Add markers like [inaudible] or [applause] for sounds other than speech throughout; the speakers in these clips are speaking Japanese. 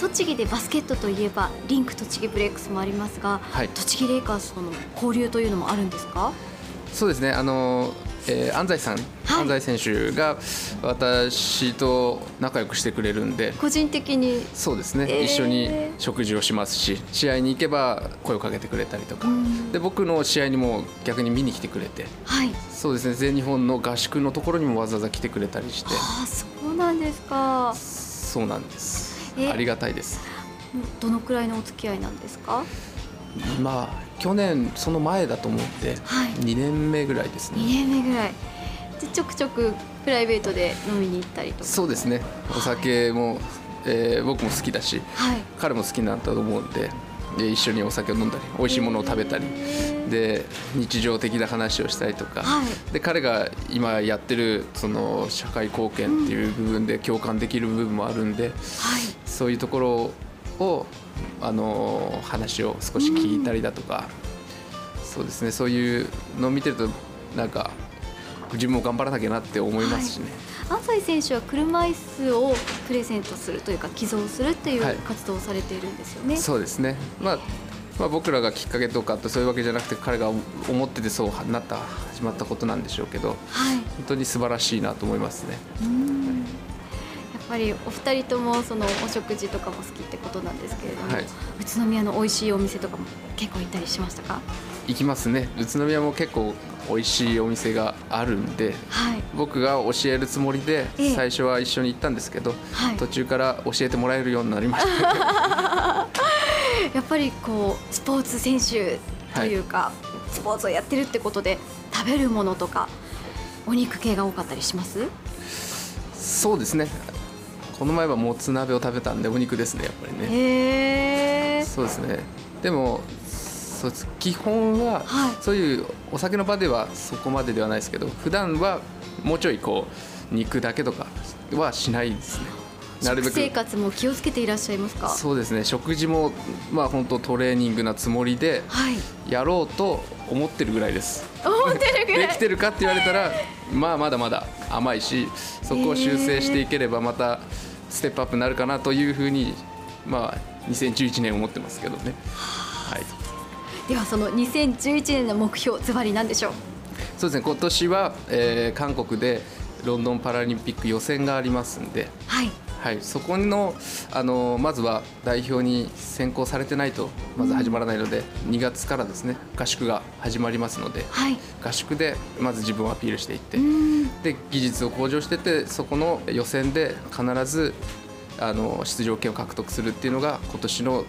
栃木でバスケットといえばリンク栃木ブレイクスもありますが、はい。栃木レイカーズとの交流というのもあるんですか？そうですね。あの、えー安西さん、安西選手が私と仲良くしてくれるんで。個人的に？そうですね、えー。一緒に食事をしますし試合に行けば声をかけてくれたりとか、うん。で僕の試合にも逆に見に来てくれて。はい。そうですね。全日本の合宿のところにもわざわざ来てくれたりして。ああそうなんですか。そうなんです。えありがたいです。どのくらいのお付き合いなんですか？まあ去年その前だと思ってはい。2年目ぐらいです2ね年目ぐらい。でちょくちょくプライベートで飲みに行ったりとか。そうですね。お酒も、えー僕も好きだしはい。彼も好きなんだと思うんでで一緒にお酒を飲んだり美味しいものを食べたりで日常的な話をしたりとか、はい。で彼が今やってるその社会貢献っていう部分で共感できる部分もあるんで、はい。そういうところをあの話を少し聞いたりだとか、そうですね。そういうのを見てるとなんか自分も頑張らなきゃなって思いますしね、安西選手は車椅子をプレゼントするというか寄贈するっていうはい活動をされているんですよね。そうですね、まあ、まあ僕らがきっかけとかってそういうわけじゃなくて彼が思っててそうなった始まったことなんでしょうけどはい。本当に素晴らしいなと思いますね。うんぱりお二人ともそのお食事とかも好きってことなんですけれども、はい宇都宮の美味しいお店とかも結構行ったりしましたか？行きますね宇都宮も結構美味しいお店があるんではい僕が教えるつもりでええ最初は一緒に行ったんですけど、はい。途中から教えてもらえるようになりました [laughs] やっぱりこうスポーツ選手というか、スポーツをやってるってことで食べるものとかお肉系が多かったりします？そうですねこの前はもつ鍋を食べたんでお肉ですねやっぱりねへえ。そうですねでもそうです基本は、はいそういうお酒の場ではそこまでではないですけど普段はもうちょいこう肉だけとかはしないですねなるべく食生活も気をつけていらっしゃいますか？そうですね食事もまあ本当トレーニングなつもりではい。やろうと思ってるぐらいです思ってるぐらい。できてるかって言われたらまあまだまだ甘いしそこを修正していければまたステップアップになるかなというふうにまあ2011年思ってますけどねはいではその2011年の目標ズバリなんでしょう？そうですね今年は、えー韓国でロンドンパラリンピック予選がありますんで、はい。はい、そこのあのまずは代表に選考されてないとまず始まらないので、2月からですね合宿が始まりますのではい。合宿でまず自分をアピールしていって、うん。で技術を向上しててそこの予選で必ずあの出場権を獲得するっていうのが今年の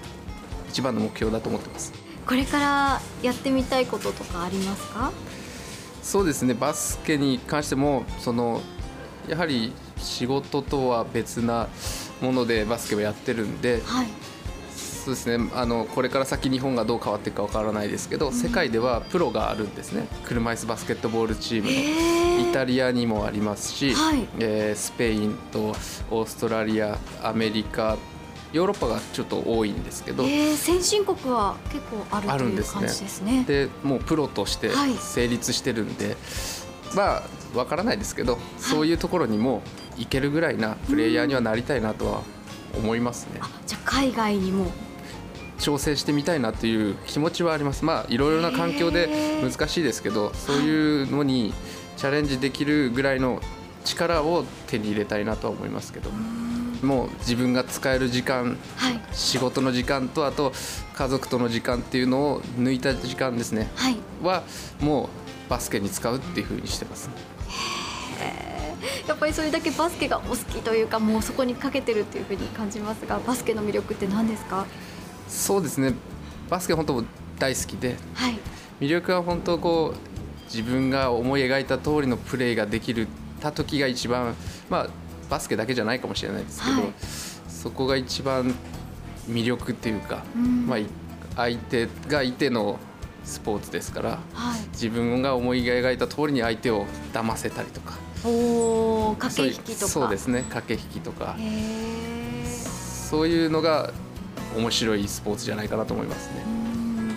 一番の目標だと思ってます。これからやってみたいこととかありますか？そうですねバスケに関してもそのやはり仕事とは別なものでバスケをやってるんではい。そうですね。あのこれから先日本がどう変わっていくかわからないですけど、世界ではプロがあるんですね。車椅子バスケットボールチームの。へイタリアにもありますし、はい。えースペインとオーストラリアアメリカヨーロッパがちょっと多いんですけど、えー、先進国は結構あるんですね。ですね。でもうプロとしてはい。成立してるんで、まあわからないですけど、そういうところにも行けるぐらいなプレイヤーにはなりたいなとは思いますね。あじゃあ海外にも挑戦してみたいなという気持ちはあります。まあいろいろな環境で難しいですけど、そういうのにチャレンジできるぐらいの力を手に入れたいなとは思いますけど、もう自分が使える時間、はい仕事の時間とあと家族との時間っていうのを抜いた時間ですね。はい。はもうバスケに使うっていう風にしてます。やっぱりそれだけバスケがお好きというかもうそこにかけてるっていうふうに感じますがバスケの魅力って何ですか？そうですね。バスケ本当大好きではい。魅力は本当こう自分が思い描いた通りのプレーができるた時が一番まあバスケだけじゃないかもしれないですけど、はいそこが一番魅力っていうか、うんまあい相手がいてのスポーツですからはい。自分が思い描いた通りに相手を騙せたりとかおお駆け引きとか。そうですね駆け引きとか。そういうのが面白いスポーツじゃないかなと思いますね。うん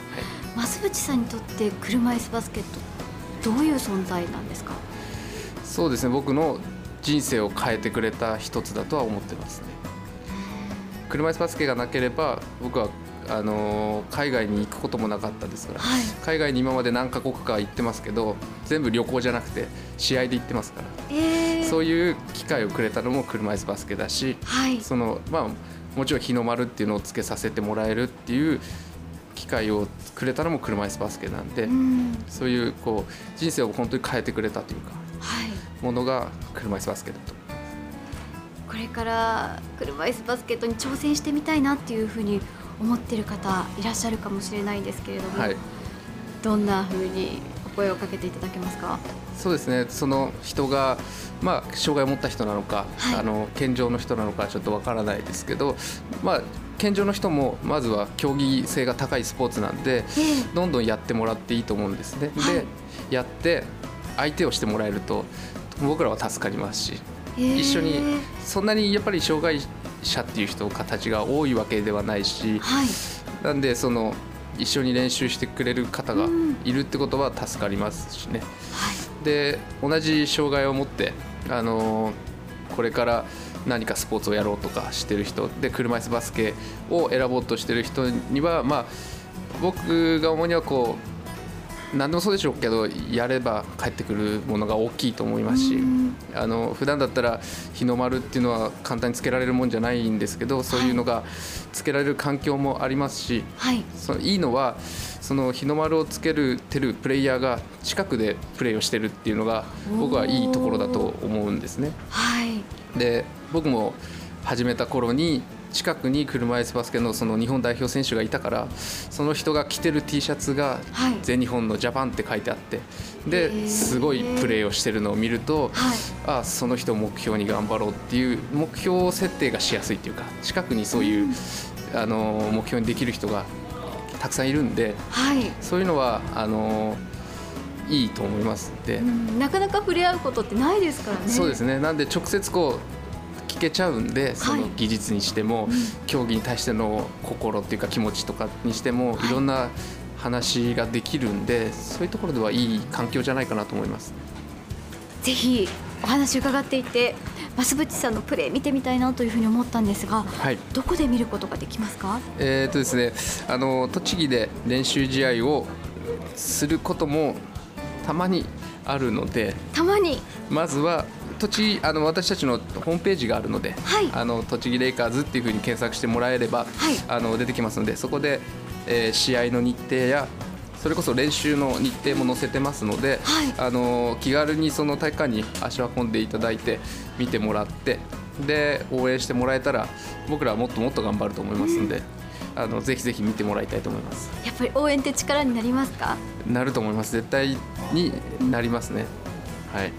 増渕さんにとって車椅子バスケットどういう存在なんですか？そうですね僕の人生を変えてくれた一つだとは思ってますね車椅子バスケがなければ僕はあの海外に行くこともなかったですから、はい。海外に今まで何カ国か行ってますけど全部旅行じゃなくて試合で行ってますから、えー、そういう機会をくれたのも車椅子バスケだしはい。そのまあもちろん日の丸っていうのをつけさせてもらえるっていう機会をくれたのも車椅子バスケなんで、うん。そういうこう人生を本当に変えてくれたというかはい。ものが車椅子バスケだと。これから車椅子バスケットに挑戦してみたいなっていうふうに思ってる方いらっしゃるかもしれないんですけれども、はい。どんなふうにお声をかけていただけますか？そうですね。その人が、まあ、障害を持った人なのか、はい。あの健常の人なのかちょっとわからないですけど、まあ、健常の人もまずは競技性が高いスポーツなんでえどんどんやってもらっていいと思うんですね。はい。でやって相手をしてもらえると僕らは助かりますしえー一緒にそんなにやっぱり障害者っていう人たちが多いわけではないしはい。なんでその一緒に練習してくれる方がうんいるってことは助かりますしね。はい。で同じ障害を持って、あのこれから何かスポーツをやろうとかしてる人で車椅子バスケを選ぼうとしてる人には、まあ、僕が主にはこう何でもそうでしょうけどやれば返ってくるものが大きいと思いますしうん。あの普段だったら日の丸っていうのは簡単につけられるもんじゃないんですけどそういうのがつけられる環境もありますしはい。そのいいのはその日の丸をつけるてるプレイヤーが近くでプレーをしてるっていうのが僕はいいところだと思うんですね。はい。で僕も始めた頃に近くに車椅子バスケのその日本代表選手がいたからその人が着てる T シャツがはい。全日本のジャパンって書いてあってですごいプレーをしてるのを見るとはい。あその人を目標に頑張ろうっていう目標設定がしやすいっていうか近くにそういうあの目標にできる人がたくさんいるんではい。そういうのはあのいいと思います。で、うん。なかなか触れ合うことってないですからね。そうですね。なんで直接こう聞けちゃうんでその技術にしても、競技に対しての心っていうか気持ちとかにしても、はい。いろんな話ができるんでそういうところではいい環境じゃないかなと思います。ぜひお話伺っていて増渕さんのプレー見てみたいなというふうに思ったんですがはい。どこで見ることができますか？えーとですね、あの栃木で練習試合をすることもたまにあるのでたまに。まずは栃木あの私たちのホームページがあるので、はい。あの栃木レイカーズっていうふうに検索してもらえれば、はい。あの出てきますのでそこで、えー試合の日程やそれこそ練習の日程も載せてますので、はい。あの気軽にその体育館に足を運んでいただいて見てもらってで応援してもらえたら僕らはもっともっと頑張ると思いますので、あのぜひぜひ見てもらいたいと思います。やっぱり応援って力になりますか？なると思います。絶対になりますね。はい